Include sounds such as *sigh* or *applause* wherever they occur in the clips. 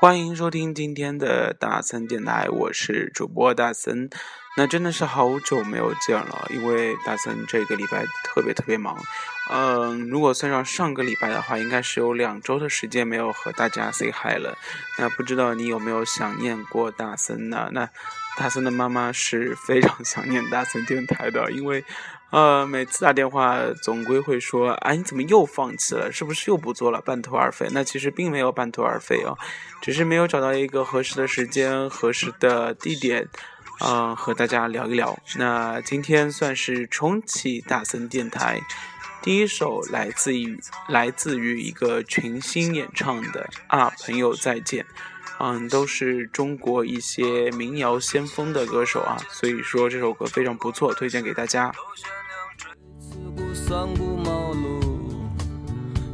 欢迎收听今天的大森电台，我是主播大森。那真的是好久没有见了，因为大森这个礼拜特别特别忙。嗯，如果算上上个礼拜的话，应该是有两周的时间没有和大家 say hi 了。那不知道你有没有想念过大森呢？那大森的妈妈是非常想念大森电台的，因为。呃，每次打电话总归会说：“哎，你怎么又放弃了？是不是又不做了？半途而废？”那其实并没有半途而废哦，只是没有找到一个合适的时间、合适的地点，嗯，和大家聊一聊。那今天算是重启大森电台，第一首来自于来自于一个群星演唱的《啊，朋友再见》。嗯，都是中国一些民谣先锋的歌手啊，所以说这首歌非常不错，推荐给大家。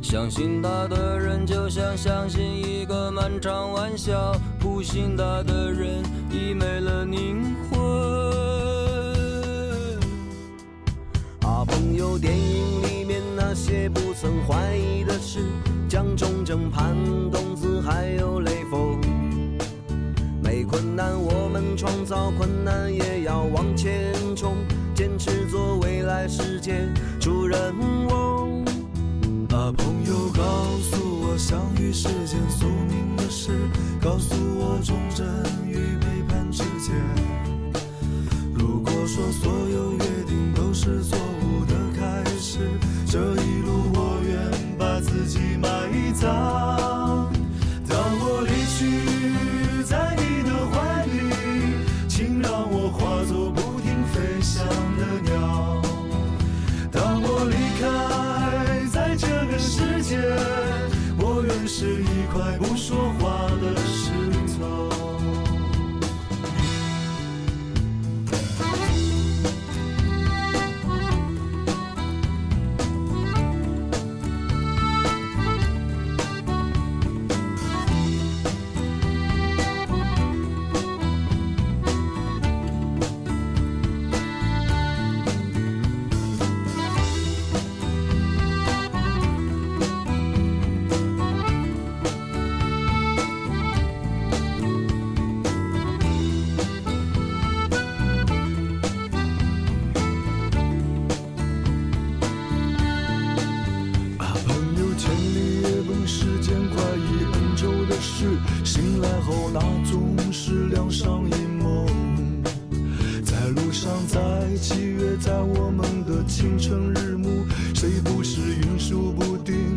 相信他的人就像相信一个漫长玩笑，不信他的人已没了灵魂。啊，朋友，电影里面那些不曾怀疑的事，蒋中正、潘冬子还有雷锋。没困难，我们创造困难，也要往前冲，坚持做未来世界主人翁。啊，朋友，告诉我相遇是件宿命的事，告诉我忠贞与背叛之间。如果说所有约定都是错误的开始，这不定。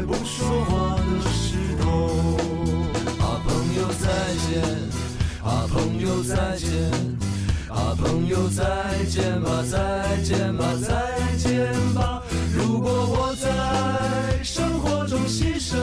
不说话的石头。啊朋友再见啊朋友再见啊朋友再见吧再见吧再见吧。如果我在生活中牺牲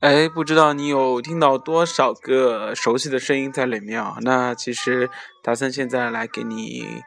哎，不知道你有听到多少个熟悉的声音在里面啊？那其实大森现在来给你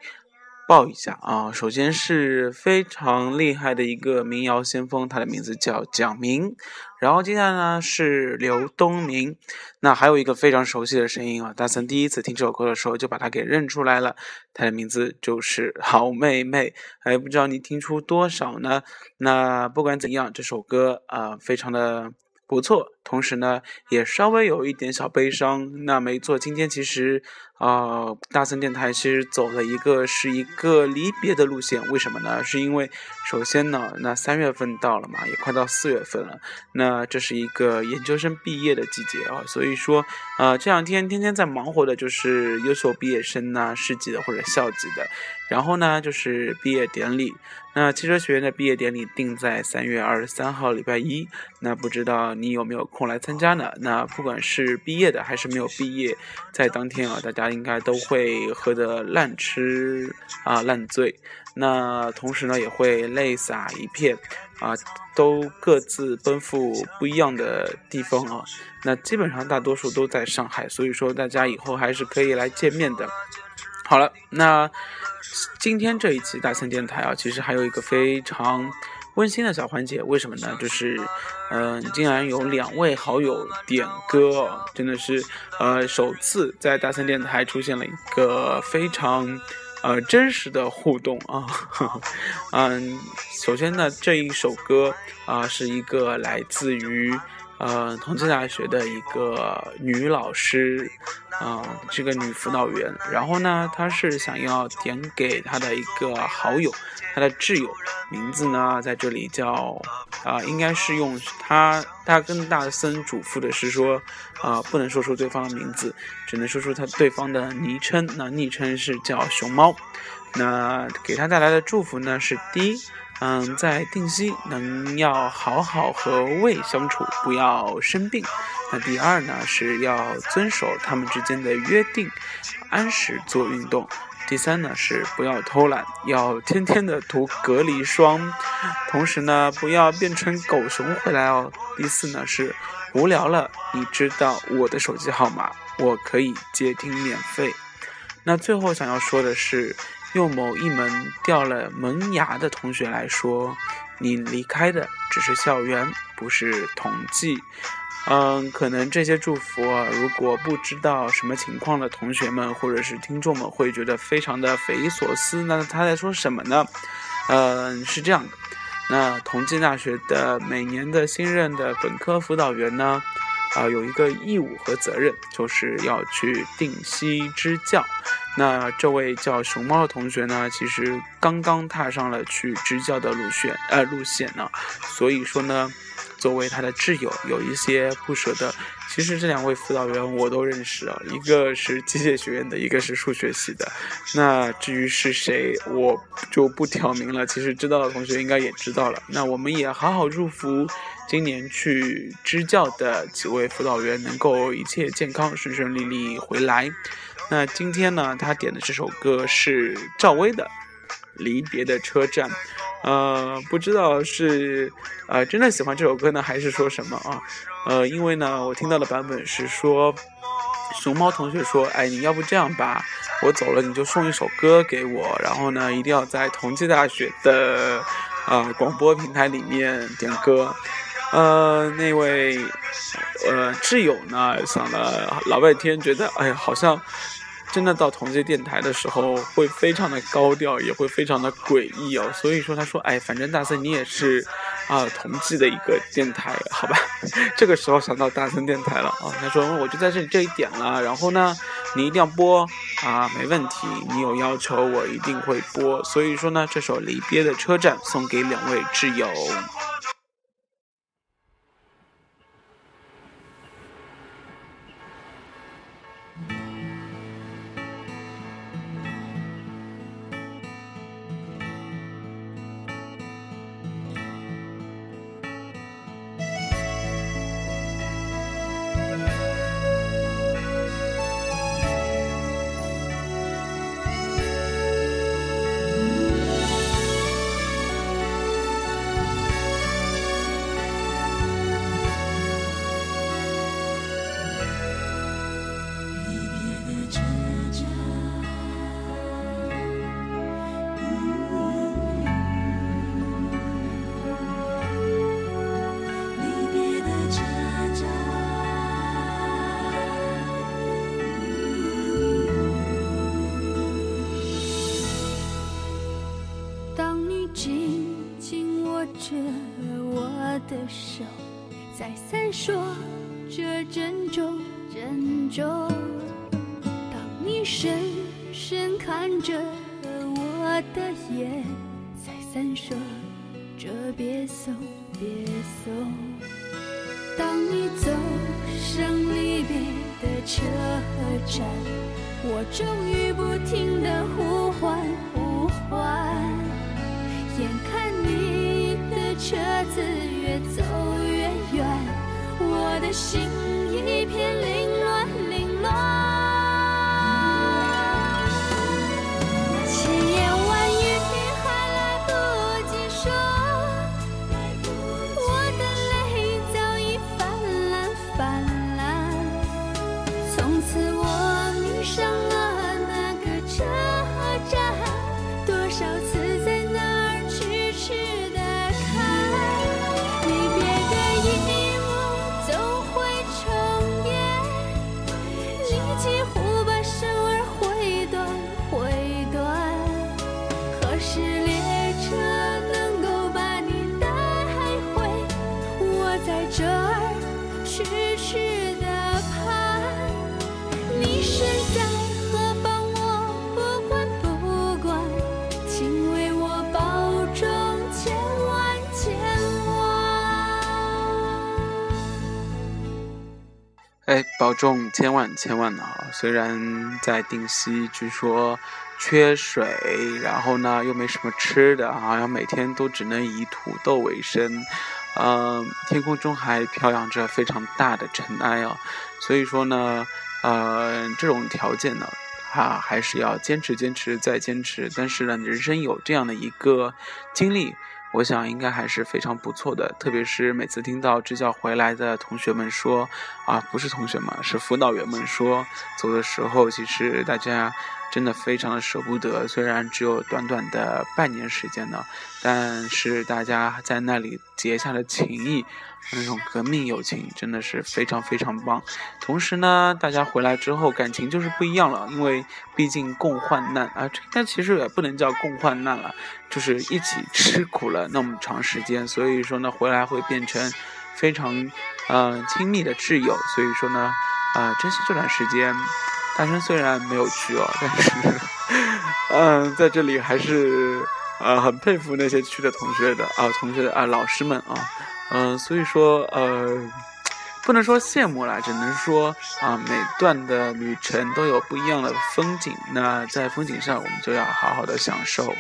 报一下啊，首先是非常厉害的一个民谣先锋，他的名字叫蒋明。然后接下来呢是刘东明，那还有一个非常熟悉的声音啊，大森第一次听这首歌的时候就把他给认出来了，他的名字就是 *laughs* 好妹妹。哎，不知道你听出多少呢？那不管怎样，这首歌啊，非常的。不错，同时呢，也稍微有一点小悲伤。那没错，今天其实，呃，大森电台其实走了一个是一个离别的路线。为什么呢？是因为首先呢，那三月份到了嘛，也快到四月份了。那这是一个研究生毕业的季节啊，所以说，呃，这两天天天在忙活的就是优秀毕业生呐，市级的或者校级的。然后呢，就是毕业典礼。那汽车学院的毕业典礼定在三月二十三号，礼拜一。那不知道你有没有空来参加呢？那不管是毕业的还是没有毕业，在当天啊，大家应该都会喝得烂吃啊烂醉。那同时呢，也会泪洒一片啊，都各自奔赴不一样的地方啊。那基本上大多数都在上海，所以说大家以后还是可以来见面的。好了，那。今天这一期大森电台啊，其实还有一个非常温馨的小环节，为什么呢？就是，嗯，竟然有两位好友点歌，真的是，呃，首次在大森电台出现了一个非常，呃，真实的互动啊。*laughs* 嗯，首先呢，这一首歌啊，是一个来自于。呃，同济大学的一个女老师，啊，这个女辅导员，然后呢，她是想要点给她的一个好友，她的挚友，名字呢在这里叫，啊，应该是用她，她跟大森嘱咐的是说，啊，不能说出对方的名字，只能说出他对方的昵称，那昵称是叫熊猫，那给他带来的祝福呢是第一。嗯，在定西能要好好和胃相处，不要生病。那第二呢，是要遵守他们之间的约定，按时做运动。第三呢，是不要偷懒，要天天的涂隔离霜。同时呢，不要变成狗熊回来哦。第四呢，是无聊了，你知道我的手机号码，我可以接听免费。那最后想要说的是。用某一门掉了门牙的同学来说，你离开的只是校园，不是统计。嗯，可能这些祝福，啊如果不知道什么情况的同学们或者是听众们会觉得非常的匪夷所思。那他在说什么呢？嗯，是这样的。那同济大学的每年的新任的本科辅导员呢，啊，有一个义务和责任，就是要去定期支教。那这位叫熊猫的同学呢，其实刚刚踏上了去支教的路线，呃，路线呢，所以说呢，作为他的挚友，有一些不舍得。其实这两位辅导员我都认识啊，一个是机械学院的，一个是数学系的。那至于是谁，我就不挑明了。其实知道的同学应该也知道了。那我们也好好祝福今年去支教的几位辅导员能够一切健康、顺顺利利回来。那今天呢，他点的这首歌是赵薇的《离别的车站》，呃，不知道是呃真的喜欢这首歌呢，还是说什么啊？呃，因为呢，我听到的版本是说，熊猫同学说，哎，你要不这样吧，我走了你就送一首歌给我，然后呢，一定要在同济大学的啊广播平台里面点歌。呃，那位呃挚友呢，想了老半天，觉得哎呀，好像真的到同济电台的时候会非常的高调，也会非常的诡异哦。所以说，他说，哎，反正大森你也是啊同济的一个电台，好吧？*laughs* 这个时候想到大森电台了啊。他说，我就在这里这一点了，然后呢，你一定要播啊，没问题，你有要求我一定会播。所以说呢，这首离别的车站送给两位挚友。说着珍重珍重。当你深深看着我的眼，在闪烁着别送。别送。当你走上离别的车站，我终于不停的呼唤呼唤。眼看你的车子，的心。保重千万千万的啊！虽然在定西，据说缺水，然后呢又没什么吃的，好像每天都只能以土豆为生，呃，天空中还飘扬着非常大的尘埃啊，所以说呢，呃，这种条件呢，啊，还是要坚持坚持再坚持。但是呢，人生有这样的一个经历。我想应该还是非常不错的，特别是每次听到支教回来的同学们说，啊，不是同学们，是辅导员们说，走的时候其实大家真的非常的舍不得，虽然只有短短的半年时间呢，但是大家在那里结下的情谊，那种革命友情真的是非常非常棒。同时呢，大家回来之后感情就是不一样了，因为毕竟共患难啊，这应该其实也不能叫共患难了。就是一起吃苦了那么长时间，所以说呢，回来会变成非常呃亲密的挚友。所以说呢，呃，珍惜这段时间。大山虽然没有去哦，但是嗯、在这里还是呃很佩服那些去的同学的啊、同学的啊、老师们啊，嗯、所以说呃。不能说羡慕啦，只能说啊，每段的旅程都有不一样的风景。那在风景上，我们就要好好的享受。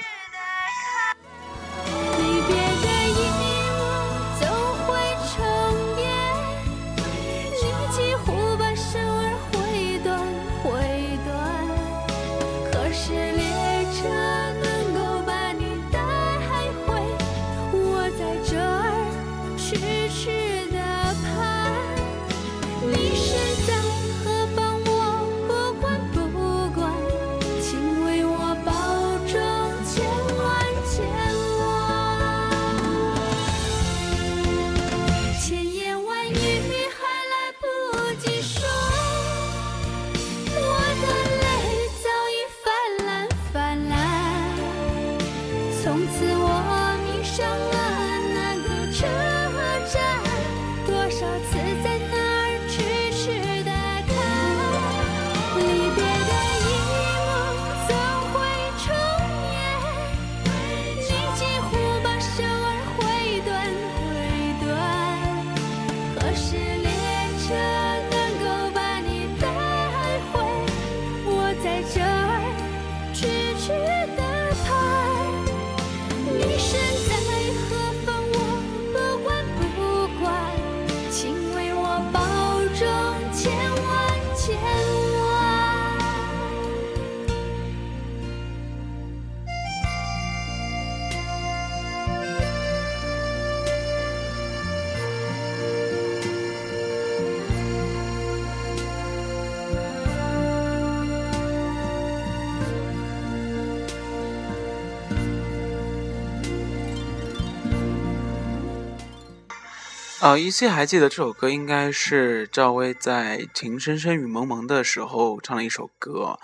啊，依稀还记得这首歌应该是赵薇在《情深深雨蒙蒙》的时候唱了一首歌，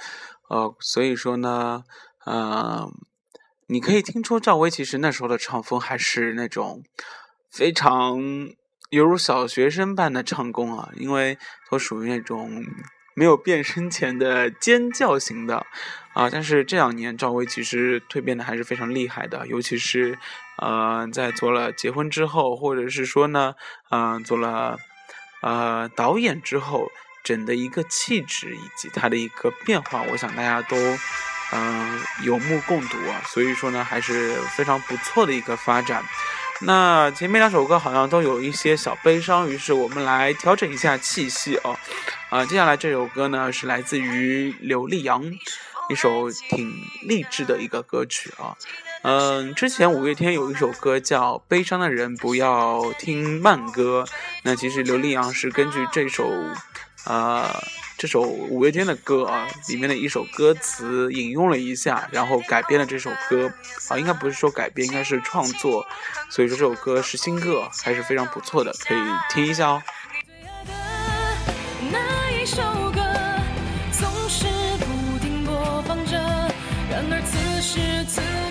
呃，所以说呢，呃，你可以听出赵薇其实那时候的唱风还是那种非常犹如小学生般的唱功啊，因为都属于那种没有变身前的尖叫型的啊。但是这两年赵薇其实蜕变的还是非常厉害的，尤其是呃在做了结婚之后，或者是说呢，嗯做了呃导演之后，整的一个气质以及她的一个变化，我想大家都。嗯，有目共睹啊，所以说呢，还是非常不错的一个发展。那前面两首歌好像都有一些小悲伤，于是我们来调整一下气息哦。啊，接下来这首歌呢是来自于刘力扬，一首挺励志的一个歌曲啊。嗯，之前五月天有一首歌叫《悲伤的人不要听慢歌》，那其实刘力扬是根据这首，啊。这首五月天的歌啊，里面的一首歌词引用了一下，然后改编了这首歌啊，应该不是说改编，应该是创作，所以说这首歌是新歌，还是非常不错的，可以听一下哦。此时此刻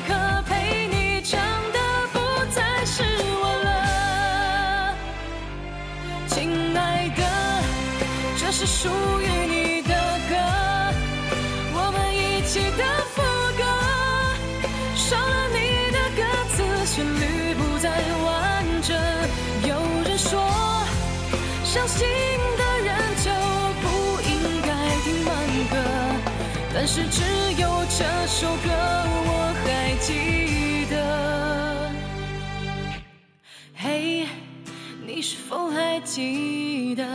是属于你的歌，我们一起的副歌，少了你的歌词，旋律不再完整。有人说，伤心的人就不应该听慢歌，但是只有这首歌我还记得。嘿，你是否还记得？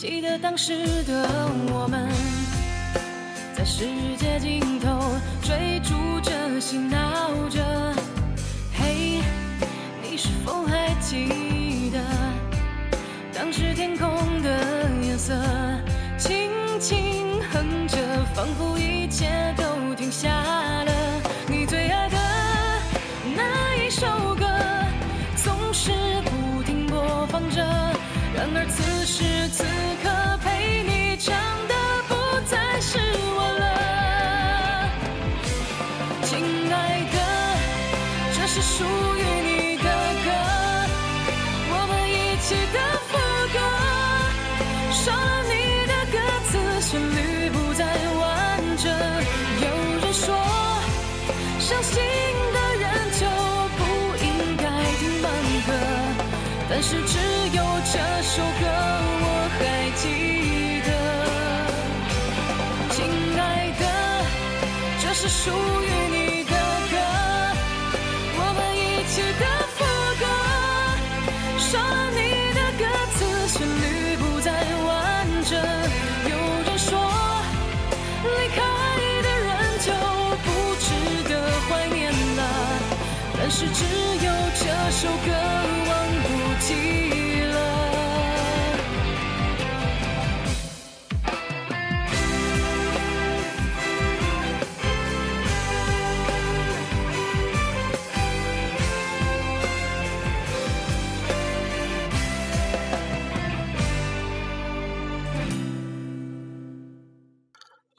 记得当时的我们，在世界尽头追逐着、嬉闹着。嘿，你是否还记得当时天空的颜色？轻轻哼着，仿佛一切都停下但是只有。这首歌我还记得，亲爱的，这是属于你的歌，我们一起的副歌，少了你的歌词，旋律不再完整。有人说，离开的人就不值得怀念了，但是只有这首歌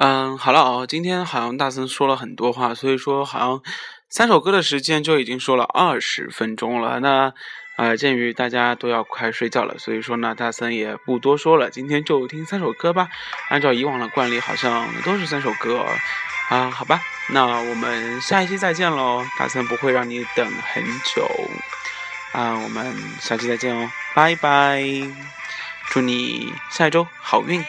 嗯，好了哦，今天好像大森说了很多话，所以说好像三首歌的时间就已经说了二十分钟了。那呃，鉴于大家都要快睡觉了，所以说呢，大森也不多说了，今天就听三首歌吧。按照以往的惯例，好像都是三首歌啊，好吧。那我们下一期再见喽，大森不会让你等很久啊，我们下期再见哦，拜拜，祝你下一周好运。